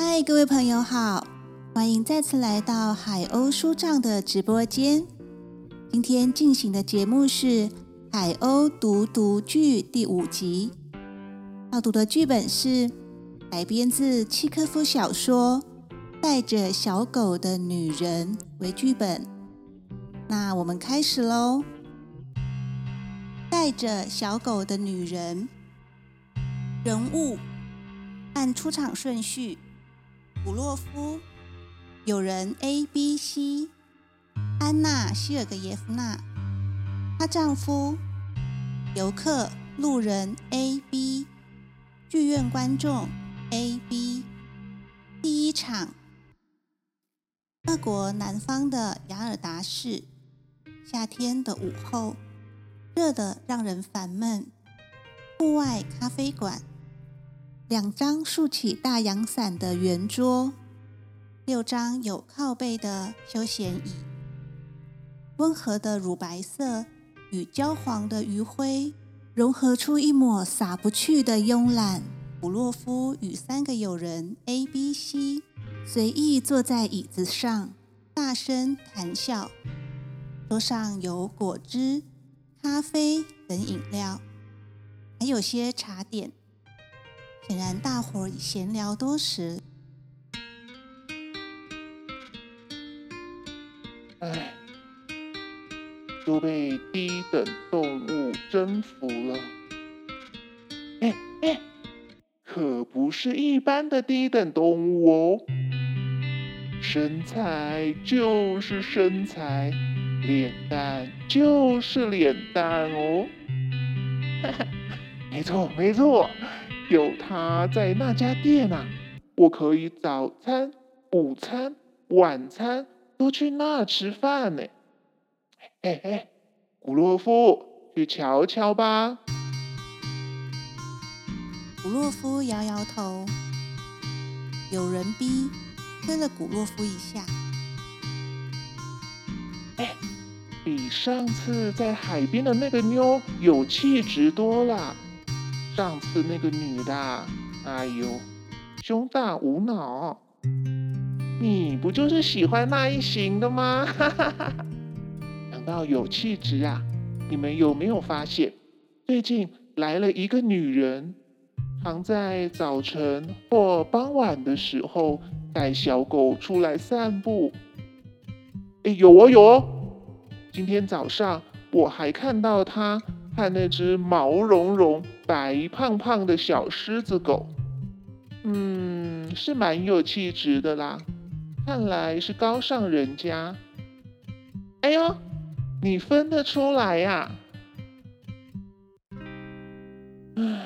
嗨，各位朋友好，欢迎再次来到海鸥书帐的直播间。今天进行的节目是《海鸥读读剧》第五集，要读的剧本是改编自契科夫小说《带着小狗的女人》为剧本。那我们开始喽，《带着小狗的女人》人物按出场顺序。古洛夫，友人 A、B、C，安娜·希尔格耶夫娜，她丈夫，游客、路人 A、B，剧院观众 A、B。第一场，俄国南方的雅尔达市，夏天的午后，热得让人烦闷。户外咖啡馆。两张竖起大阳伞的圆桌，六张有靠背的休闲椅，温和的乳白色与焦黄的余晖融合出一抹洒不去的慵懒。普洛夫与三个友人 A、B、C 随意坐在椅子上，大声谈笑。桌上有果汁、咖啡等饮料，还有些茶点。显然，大伙儿已闲聊多时。唉，都被低等动物征服了。哎哎，可不是一般的低等动物哦，身材就是身材，脸蛋就是脸蛋哦。哈哈，没错没错。有他在那家店啊，我可以早餐、午餐、晚餐都去那吃饭呢。哎哎，古洛夫，去瞧瞧吧。古洛夫摇摇头。有人逼推了古洛夫一下。哎，比上次在海边的那个妞有气质多了。上次那个女的，哎呦，胸大无脑，你不就是喜欢那一型的吗？讲到有气质啊，你们有没有发现，最近来了一个女人，常在早晨或傍晚的时候带小狗出来散步？哎，有哦有哦，今天早上我还看到她。看那只毛茸茸、白胖胖的小狮子狗，嗯，是蛮有气质的啦。看来是高尚人家。哎呦，你分得出来呀？唉，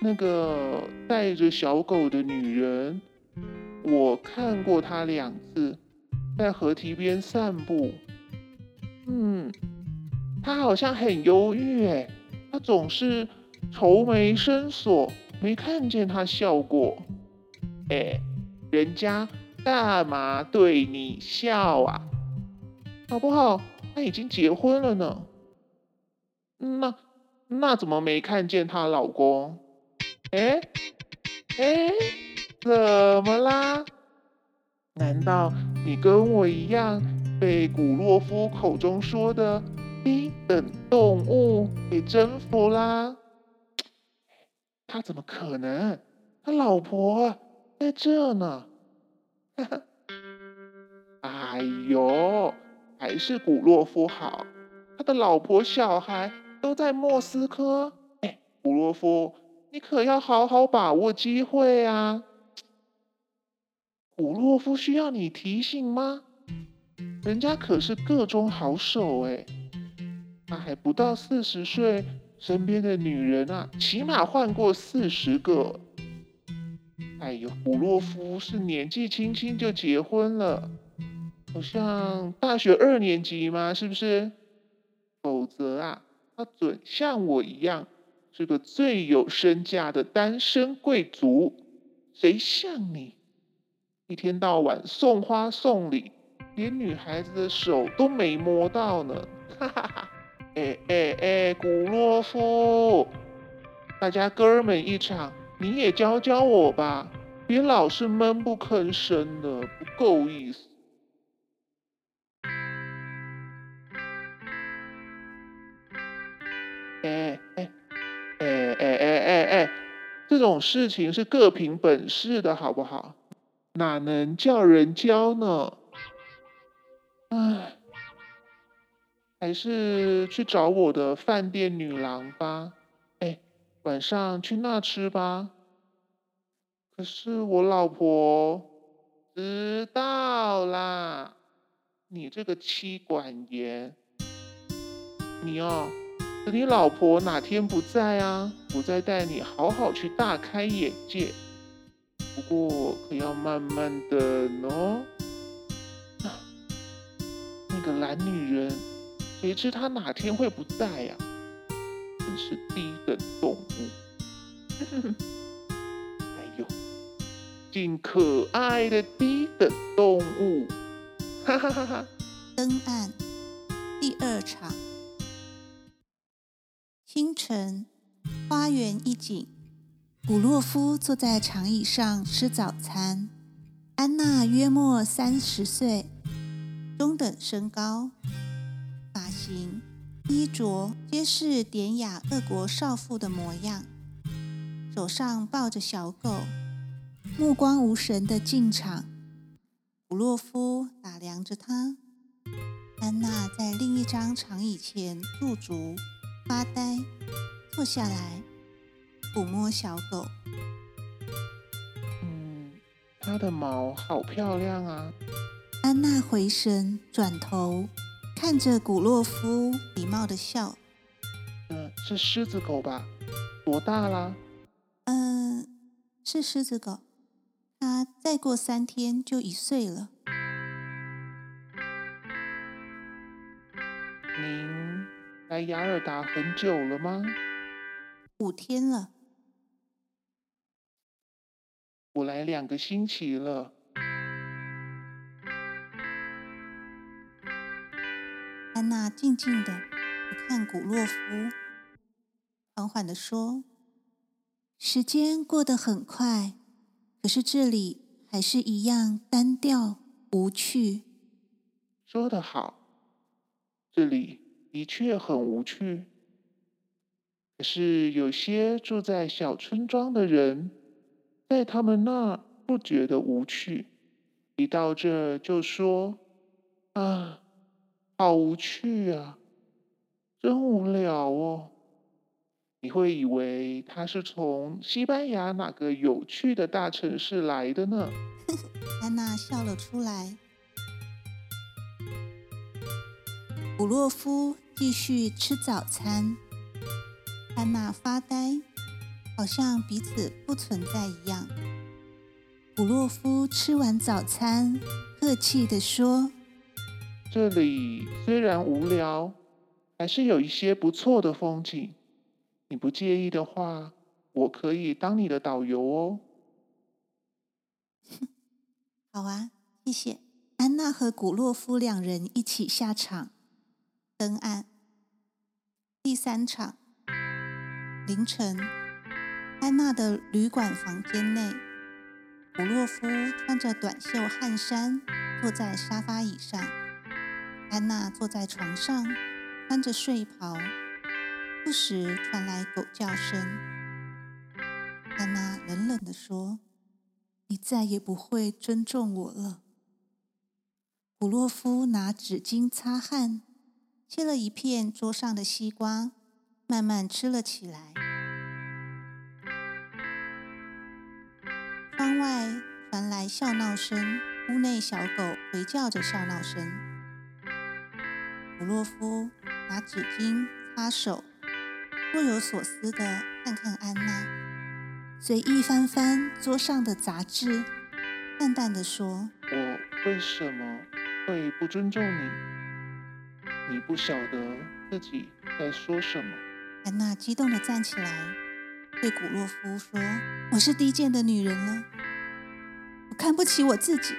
那个带着小狗的女人，我看过她两次，在河堤边散步。嗯。她好像很忧郁哎，他总是愁眉深锁，没看见他笑过。哎，人家干嘛对你笑啊？好不好？他已经结婚了呢。那那怎么没看见她老公？哎哎，怎么啦？难道你跟我一样被古洛夫口中说的？低等动物给征服啦！他怎么可能？他老婆在这呢！哎呦，还是古洛夫好，他的老婆小孩都在莫斯科。哎，古洛夫，你可要好好把握机会啊！古洛夫需要你提醒吗？人家可是个中好手哎。他还不到四十岁，身边的女人啊，起码换过四十个。哎呦，古洛夫是年纪轻轻就结婚了，好像大学二年级吗？是不是？否则啊，他准像我一样，是个最有身价的单身贵族。谁像你，一天到晚送花送礼，连女孩子的手都没摸到呢？哈哈哈。哎哎哎，古洛夫，大家哥们一场，你也教教我吧。别老是闷不吭声的，不够意思。哎哎哎哎哎哎哎，这种事情是各凭本事的，好不好？哪能叫人教呢？唉，还是去找我的饭店女郎吧。哎，晚上去那吃吧。可是我老婆知道啦，你这个妻管严，你哦，等你老婆哪天不在啊，我再带你好好去大开眼界。不过可要慢慢的哦。那个懒女人，谁知他哪天会不在呀？真是低等动物。竟可爱的低等动物，哈哈哈哈！登岸第二场，清晨，花园一景，古洛夫坐在长椅上吃早餐。安娜约莫三十岁，中等身高，衣着皆是典雅俄国少妇的模样，手上抱着小狗。目光无神的进场，普洛夫打量着他。安娜在另一张长椅前驻足发呆，坐下来抚摸小狗。嗯，它的毛好漂亮啊！安娜回神，转头看着古洛夫，礼貌的笑。嗯，是狮子狗吧？多大啦？嗯，是狮子狗。它再过三天就一岁了。您来雅尔达很久了吗？五天了。我来两个星期了。安娜静静的看古洛夫，缓缓的说：“时间过得很快。”可是这里还是一样单调无趣。说得好，这里的确很无趣。可是有些住在小村庄的人，在他们那儿不觉得无趣，一到这就说：“啊，好无趣啊，真无聊哦。”你会以为他是从西班牙哪个有趣的大城市来的呢？安娜笑了出来。古洛夫继续吃早餐，安娜发呆，好像彼此不存在一样。古洛夫吃完早餐，客气地说：“这里虽然无聊，还是有一些不错的风景。”你不介意的话，我可以当你的导游哦。好啊，谢谢。安娜和古洛夫两人一起下场登岸。第三场，凌晨，安娜的旅馆房间内，古洛夫穿着短袖汗衫坐在沙发椅上，安娜坐在床上穿着睡袍。不时传来狗叫声。安娜冷冷地说：“你再也不会尊重我了。”古洛夫拿纸巾擦汗，切了一片桌上的西瓜，慢慢吃了起来。窗外传来笑闹声，屋内小狗回叫着笑闹声。古洛夫拿纸巾擦手。若有所思地看看安娜，随意翻翻桌上的杂志，淡淡地说：“我为什么会不尊重你？你不晓得自己在说什么。”安娜激动地站起来，对古洛夫说：“我是低贱的女人了，我看不起我自己，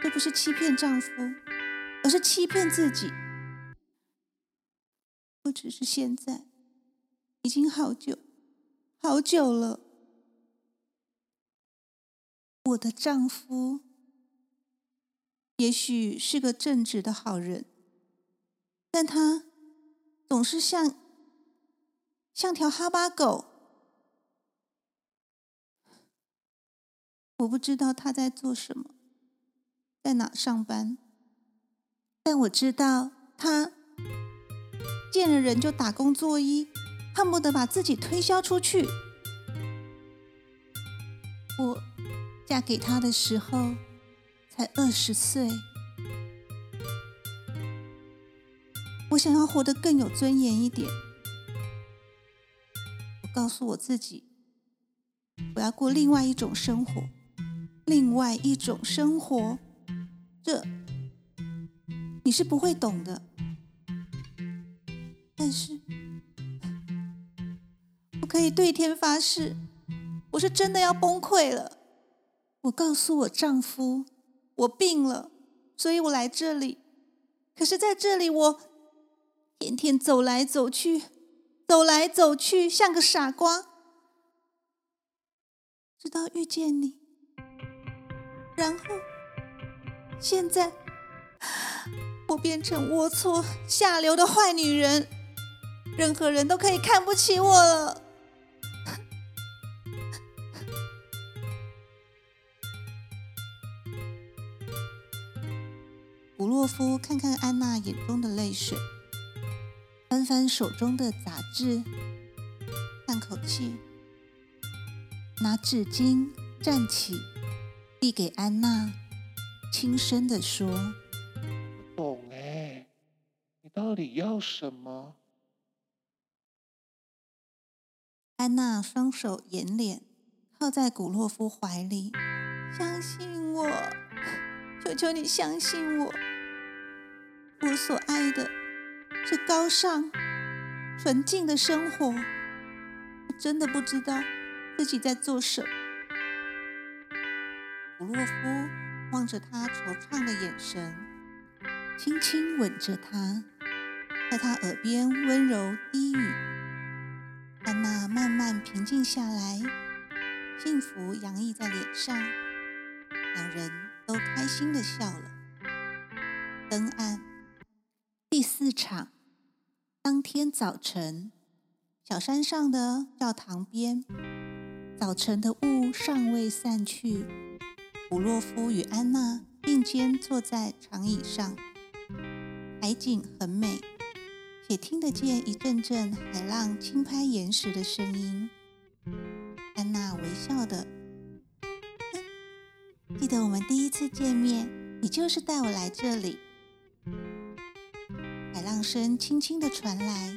这不是欺骗丈夫，而是欺骗自己。不只是现在。”已经好久，好久了。我的丈夫也许是个正直的好人，但他总是像像条哈巴狗。我不知道他在做什么，在哪上班，但我知道他见了人就打工作揖，恨不得把自己推销出去。我嫁给他的时候才二十岁，我想要活得更有尊严一点。我告诉我自己，我要过另外一种生活。另外一种生活，这你是不会懂的。但是，我可以对天发誓，我是真的要崩溃了。我告诉我丈夫，我病了，所以我来这里。可是在这里，我天天走来走去，走来走去，像个傻瓜，直到遇见你。然后，现在我变成龌龊、下流的坏女人，任何人都可以看不起我了。古洛夫看看安娜眼中的泪水，翻翻手中的杂志，叹口气，拿纸巾站起。递给安娜，轻声的说：“，到底要什么？”安娜双手掩脸，靠在古洛夫怀里，相信我，求求你相信我。我所爱的是高尚、纯净的生活。我真的不知道自己在做什么。古洛夫望着他惆怅的眼神，轻轻吻着他，在他耳边温柔低语。安娜慢慢平静下来，幸福洋溢在脸上，两人都开心的笑了。灯暗，第四场。当天早晨，小山上的教堂边，早晨的雾尚未散去。普洛夫与安娜并肩坐在长椅上，海景很美，也听得见一阵阵海浪轻拍岩石的声音。安娜微笑的，记得我们第一次见面，你就是带我来这里。海浪声轻轻的传来，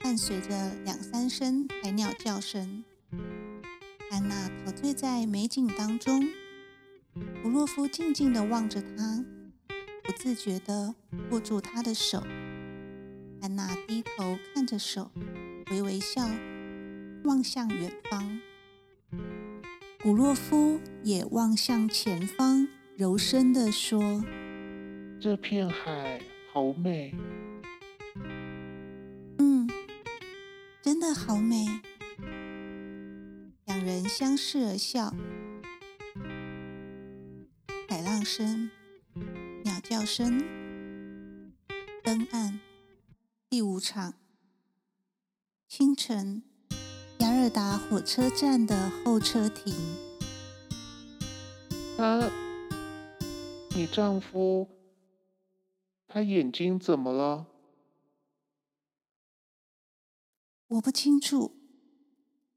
伴随着两三声海鸟叫声。安娜陶醉在美景当中，古洛夫静静的望着她，不自觉的握住她的手。安娜低头看着手，微微笑，望向远方。古洛夫也望向前方，柔声地说：“这片海好美。”“嗯，真的好美。”两人相视而笑，海浪声、鸟叫声、灯暗。第五场，清晨，雅尔达火车站的候车亭。他，你丈夫，他眼睛怎么了？我不清楚。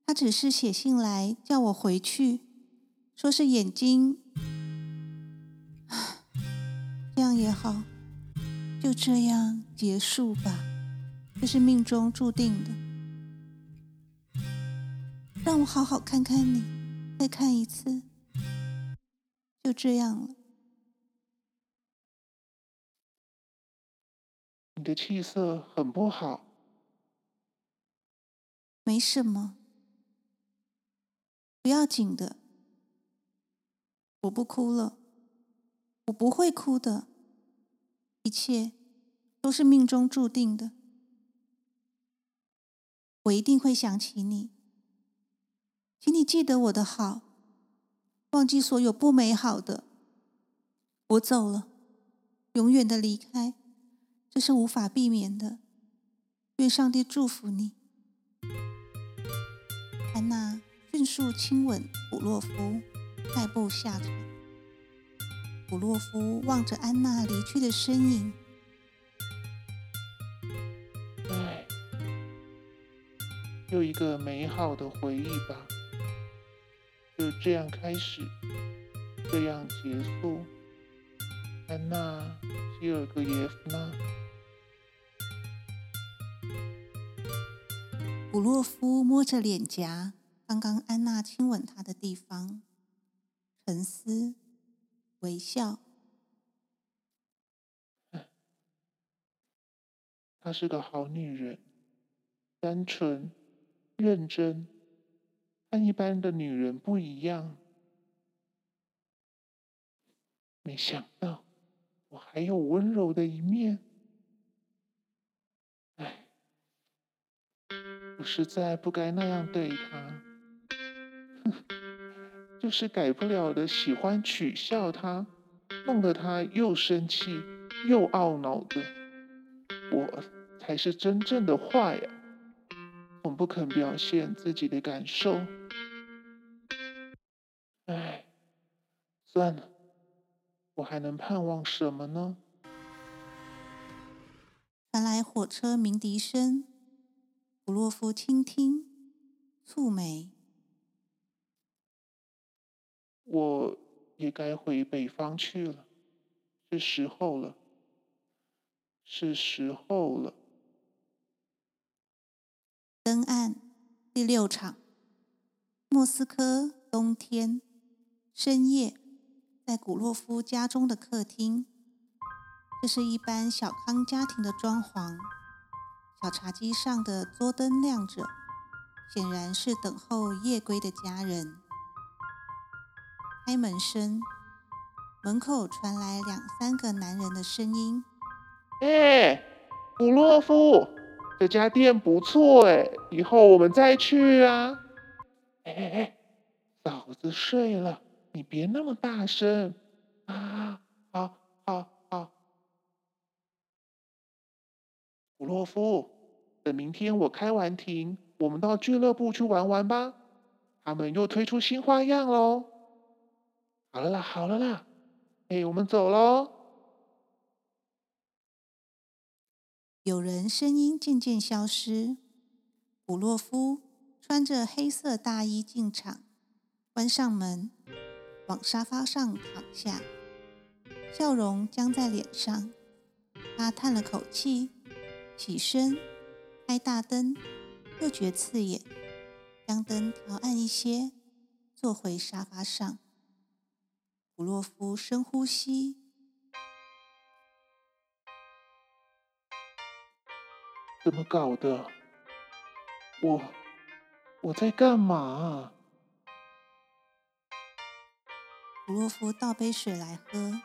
他只是写信来叫我回去，说是眼睛，这样也好，就这样结束吧，这是命中注定的。让我好好看看你，再看一次，就这样了。你的气色很不好，没什么。不要紧的，我不哭了，我不会哭的，一切都是命中注定的，我一定会想起你，请你记得我的好，忘记所有不美好的。我走了，永远的离开，这是无法避免的。愿上帝祝福你。安娜迅速亲吻古洛夫，快步下场。古洛夫望着安娜离去的身影，又一个美好的回忆吧，就这样开始，这样结束。安娜·希尔格耶夫娜。古洛夫摸着脸颊，刚刚安娜亲吻他的地方，沉思，微笑。她是个好女人，单纯、认真，和一般的女人不一样。没想到。我还有温柔的一面，唉，我实在不该那样对他，就是改不了的，喜欢取笑他，弄得他又生气又懊恼的。我才是真正的坏呀，总不肯表现自己的感受。唉，算了。我还能盼望什么呢？传来火车鸣笛声，普洛夫倾听，蹙眉。我也该回北方去了，是时候了，是时候了。登岸第六场，莫斯科冬天深夜。在古洛夫家中的客厅，这是一般小康家庭的装潢。小茶几上的桌灯亮着，显然是等候夜归的家人。开门声，门口传来两三个男人的声音：“哎，古洛夫，这家店不错哎，以后我们再去啊。”“哎哎哎，嫂子睡了。”你别那么大声啊！好，好，好。普洛夫，等明天我开完庭，我们到俱乐部去玩玩吧。他们又推出新花样喽。好了啦，好了啦，哎，我们走喽。有人声音渐渐消失。古洛夫穿着黑色大衣进场，关上门。往沙发上躺下，笑容僵在脸上。他叹了口气，起身，开大灯，又觉刺眼，将灯调暗一些，坐回沙发上。古洛夫深呼吸，怎么搞的？我我在干嘛？古洛夫倒杯水来喝，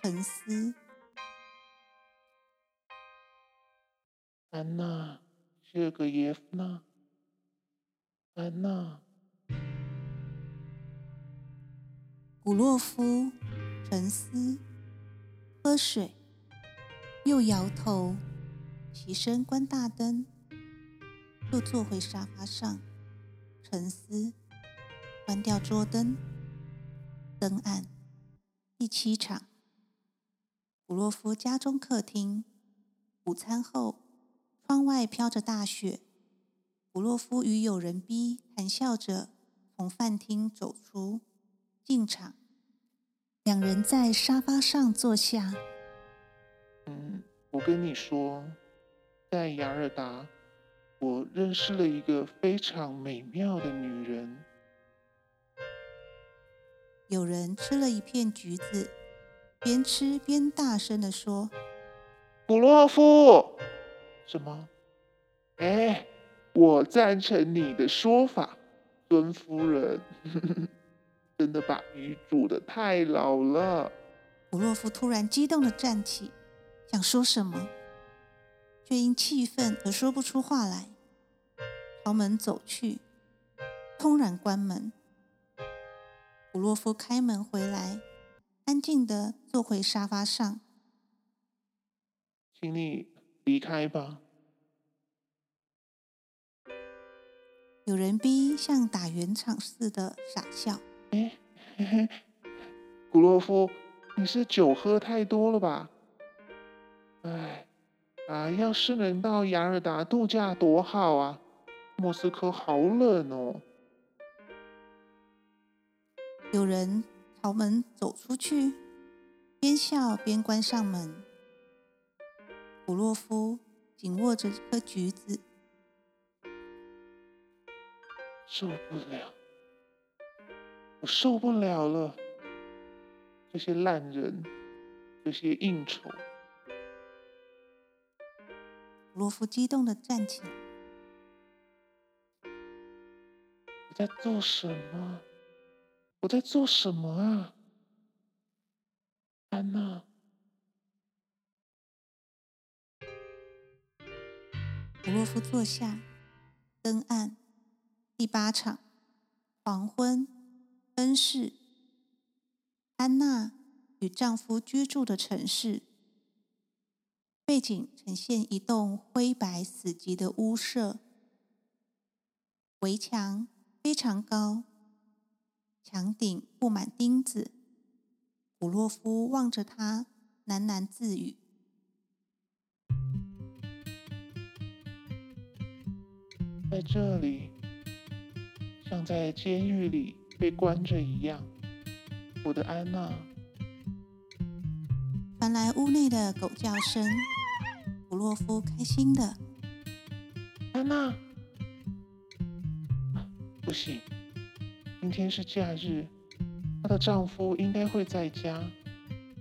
沉思。安娜，谢格耶夫娜，安娜。古洛夫沉思，喝水，又摇头，起身关大灯，又坐回沙发上，沉思，关掉桌灯。登岸，第七场。古洛夫家中客厅，午餐后，窗外飘着大雪。古洛夫与友人 B 谈笑着从饭厅走出，进场。两人在沙发上坐下。嗯，我跟你说，在雅尔达，我认识了一个非常美妙的女人。有人吃了一片橘子，边吃边大声的说：“古洛夫，什么？哎，我赞成你的说法，尊夫人，真的把鱼煮的太老了。”古洛夫突然激动的站起，想说什么，却因气愤而说不出话来，朝门走去，突然关门。古洛夫开门回来，安静的坐回沙发上。请你离开吧。有人逼像打圆场似的傻笑。古洛夫，你是酒喝太多了吧？哎，啊，要是能到雅尔达度假多好啊！莫斯科好冷哦。有人朝门走出去，边笑边关上门。普洛夫紧握着颗橘子。受不了，我受不了了！这些烂人，这些应酬。罗夫激动的站起来。我在做什么？我在做什么啊？安娜。普洛夫坐下，灯暗。第八场，黄昏，恩室，安娜与丈夫居住的城市，背景呈现一栋灰白死寂的屋舍，围墙非常高，墙顶布满钉子。古洛夫望着他，喃喃自语：“在这里。”像在监狱里被关着一样，我的安娜。传来屋内的狗叫声，普洛夫开心的。安娜，不行，今天是假日，她的丈夫应该会在家，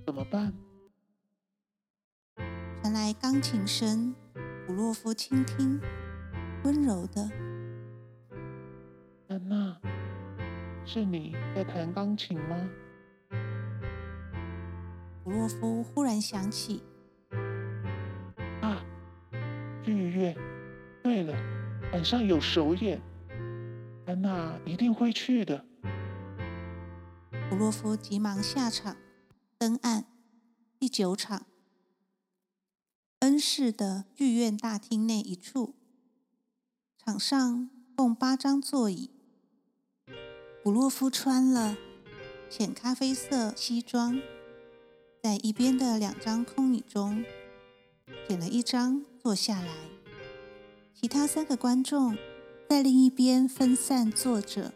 怎么办？传来钢琴声，普洛夫倾听，温柔的。安娜，是你在弹钢琴吗？普洛夫忽然想起，啊，剧院。对了，晚上有首演，安娜一定会去的。普洛夫急忙下场，登岸。第九场，恩市的剧院大厅内一处，场上共八张座椅。普洛夫穿了浅咖啡色西装，在一边的两张空椅中选了一张坐下来，其他三个观众在另一边分散坐着。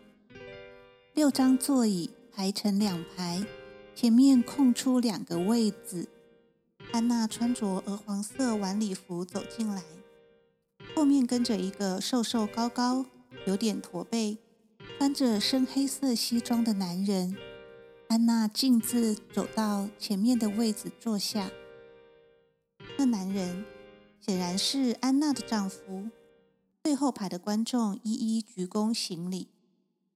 六张座椅排成两排，前面空出两个位子。安娜穿着鹅黄色晚礼服走进来，后面跟着一个瘦瘦高高、有点驼背。穿着深黑色西装的男人，安娜径自走到前面的位子坐下。那男人显然是安娜的丈夫。最后排的观众一一鞠躬行礼。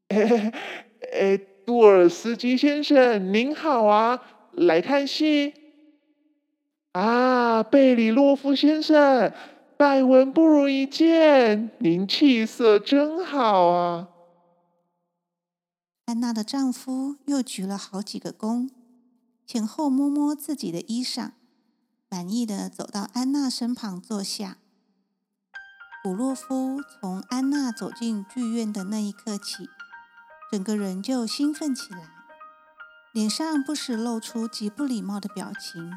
哎，杜尔斯基先生，您好啊，来看戏？啊，贝里洛夫先生，百闻不如一见，您气色真好啊。安娜的丈夫又鞠了好几个躬，前后摸摸自己的衣裳，满意的走到安娜身旁坐下。古洛夫从安娜走进剧院的那一刻起，整个人就兴奋起来，脸上不时露出极不礼貌的表情，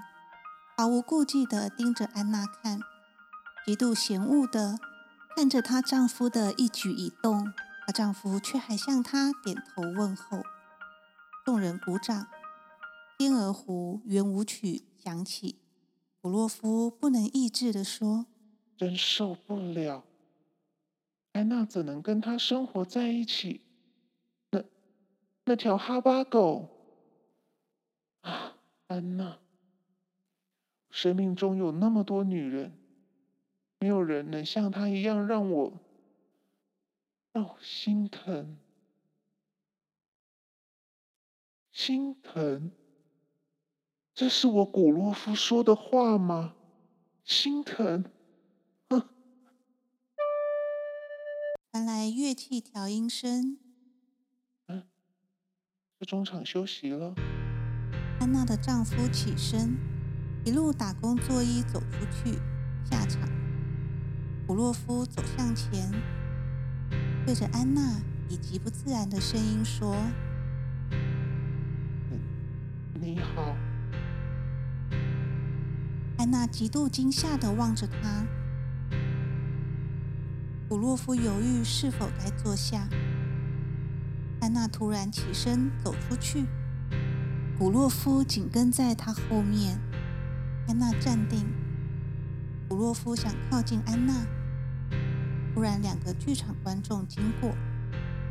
毫无顾忌的盯着安娜看，极度嫌恶的看着她丈夫的一举一动。她丈夫却还向她点头问候，众人鼓掌。《天鹅湖》圆舞曲响起，普洛夫不能抑制地说：“真受不了，安娜怎能跟他生活在一起？那那条哈巴狗啊，安娜，生命中有那么多女人，没有人能像她一样让我。”让我心疼，心疼，这是我古洛夫说的话吗？心疼，哼！传来乐器调音声。嗯，是中场休息了。安娜的丈夫起身，一路打工作揖走出去，下场。古洛夫走向前，对着安娜以极不自然的声音说：“你好。”安娜极度惊吓的望着他。古洛夫犹豫是否该坐下。安娜突然起身走出去，古洛夫紧跟在她后面。安娜站定，古洛夫想靠近安娜。突然，两个剧场观众经过。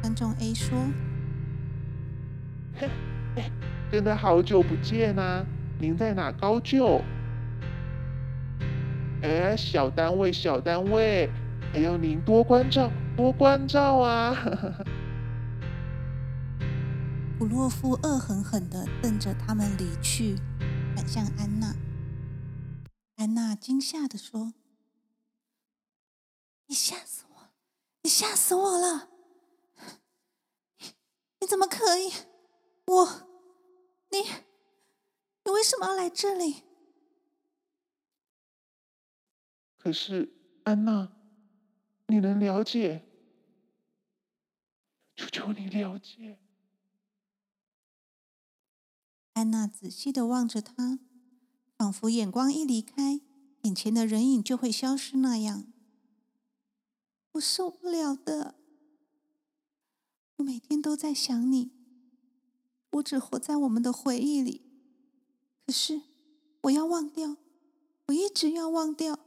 观众 A 说：“嘿，真的好久不见啊！您在哪高就？哎，小单位，小单位，还要您多关照，多关照啊！” 普洛夫恶狠狠地瞪着他们离去，转向安娜。安娜惊吓地说：“你吓死我！你吓死我了！你怎么可以？我，你，你为什么要来这里？”可是，安娜，你能了解？求求你了解。安娜仔细的望着他，仿佛眼光一离开，眼前的人影就会消失那样。我受不了的，我每天都在想你，我只活在我们的回忆里。可是我要忘掉，我一直要忘掉。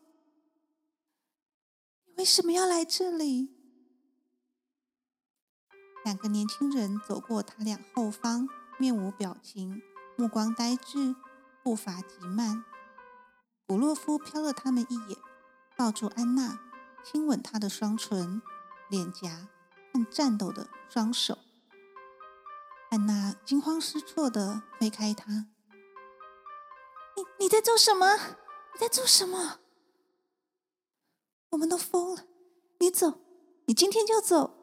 你为什么要来这里？两个年轻人走过他俩后方，面无表情。目光呆滞，步伐极慢。古洛夫瞟了他们一眼，抱住安娜，亲吻他的双唇、脸颊和颤抖的双手。安娜惊慌失措的推开他：“你你在做什么？你在做什么？我们都疯了！你走，你今天就走！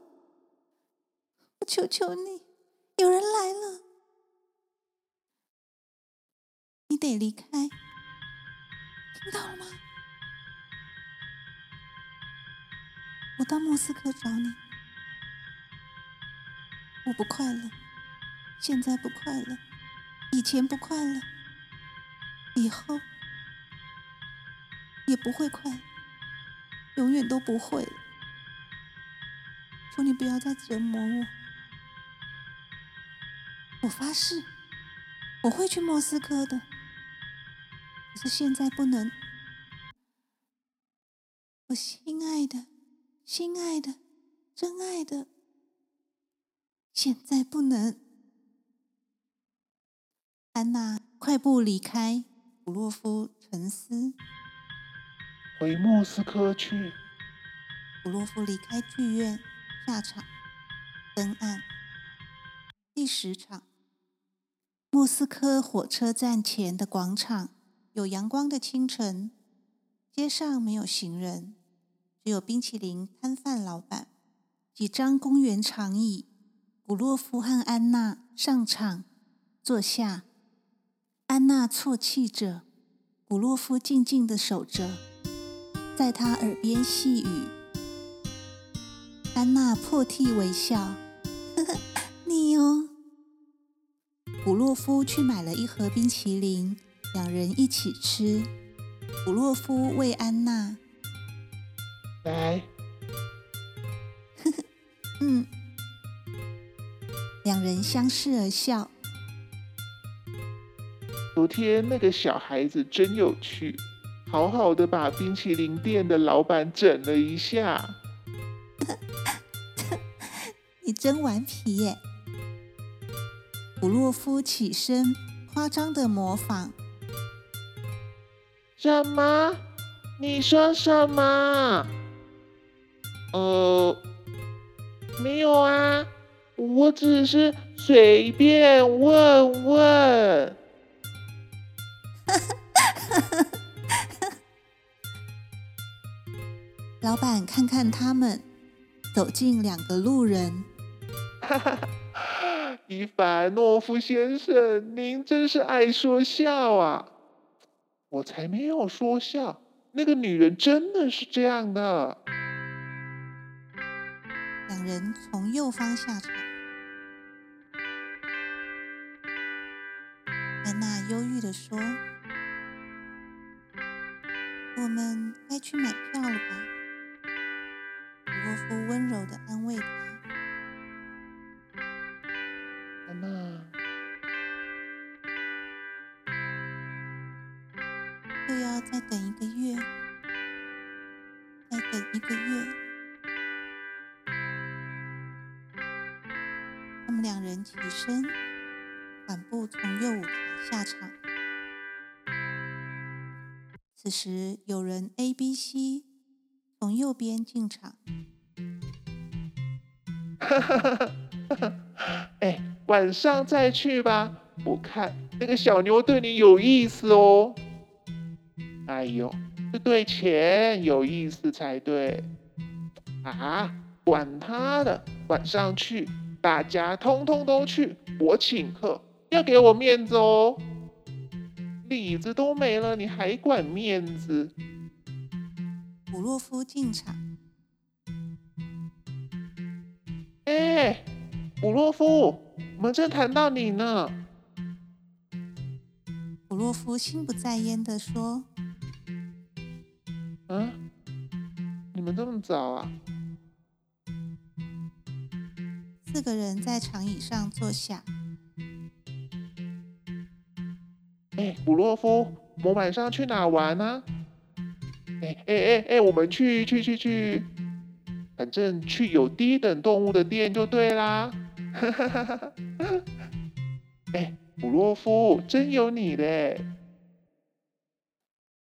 我求求你，有人来了！”你得离开，听到了吗？我到莫斯科找你，我不快乐，现在不快乐，以前不快乐，以后也不会快乐，永远都不会。求你不要再折磨我，我发誓，我会去莫斯科的。可是现在不能，我心爱的、心爱的、真爱的，现在不能。安娜快步离开，普洛夫沉思。回莫斯科去。普洛夫离开剧院，下场，登岸。第十场，莫斯科火车站前的广场。有阳光的清晨，街上没有行人，只有冰淇淋摊贩老板，几张公园长椅。古洛夫和安娜上场坐下，安娜啜泣着，古洛夫静静的守着，在他耳边细语。安娜破涕为笑，呵呵，你哦。古洛夫去买了一盒冰淇淋。两人一起吃。古洛夫喂安娜，来，呵呵，嗯。两人相视而笑。昨天那个小孩子真有趣，好好的把冰淇淋店的老板整了一下。你真顽皮耶！普洛夫起身，夸张的模仿。什么？你说什么？呃，没有啊，我只是随便问问。老板看看他们，走近两个路人。哈哈伊凡诺夫先生，您真是爱说笑啊！我才没有说笑，那个女人真的是这样的。人从右方下场，安娜忧郁地说：“我们该去买票了吧？”罗夫温柔地安慰她。时，有人 A、B、C 从右边进场。哎，晚上再去吧。我看那个小妞对你有意思哦。哎呦，是对钱有意思才对。啊，管他的，晚上去。大家通通都去，我请客，要给我面子哦。里子都没了，你还管面子？普洛夫进场。哎，普洛夫，我们正谈到你呢。普洛夫心不在焉的说：“啊，你们这么早啊？”四个人在长椅上坐下。哎，古洛夫，我们晚上去哪玩呢？哎哎哎哎，我们去去去去，反正去有低等动物的店就对啦。哈哈哈哈哈！哎，古洛夫，真有你嘞！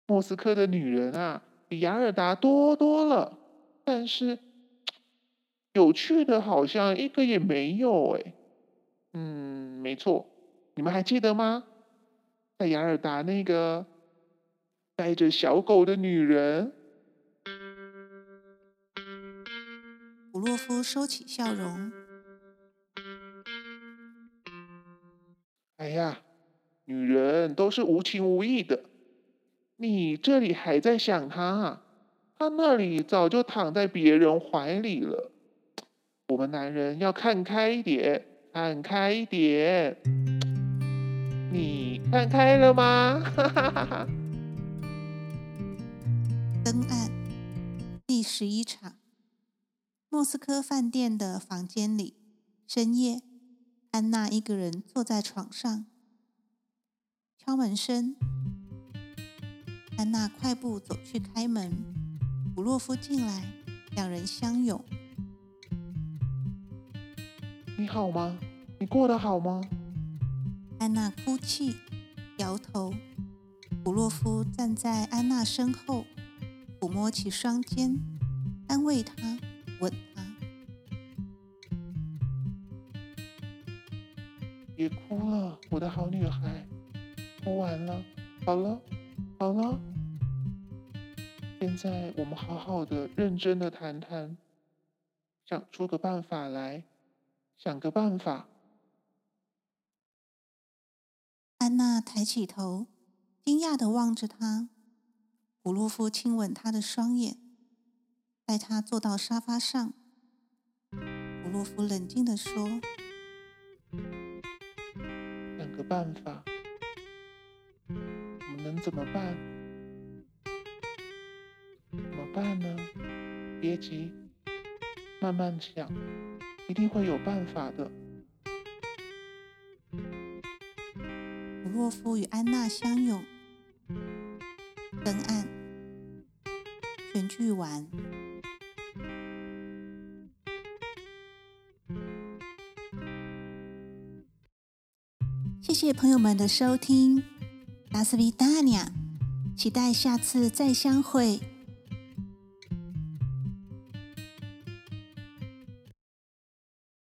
莫斯科的女人啊，比雅尔达多多了，但是。有趣的，好像一个也没有哎。嗯，没错，你们还记得吗？在雅尔达那个带着小狗的女人。普洛夫收起笑容。哎呀，女人都是无情无义的。你这里还在想她，她那里早就躺在别人怀里了。我们男人要看开一点，看开一点。你看开了吗？登岸，第十一场。莫斯科饭店的房间里，深夜，安娜一个人坐在床上。敲门声，安娜快步走去开门。古洛夫进来，两人相拥。你好吗？你过得好吗？安娜哭泣，摇头。普洛夫站在安娜身后，抚摸其双肩，安慰她，吻她。别哭了，我的好女孩。哭完了，好了，好了。现在我们好好的、认真的谈谈，想出个办法来。想个办法。安娜抬起头，惊讶的望着他。古洛夫亲吻她的双眼，带她坐到沙发上。古洛夫冷静的说：“想个办法，我们能怎么办？怎么办呢？别急，慢慢想。”一定会有办法的。沃夫与安娜相拥，登岸，全剧完。谢谢朋友们的收听，达斯维达尼亚，期待下次再相会。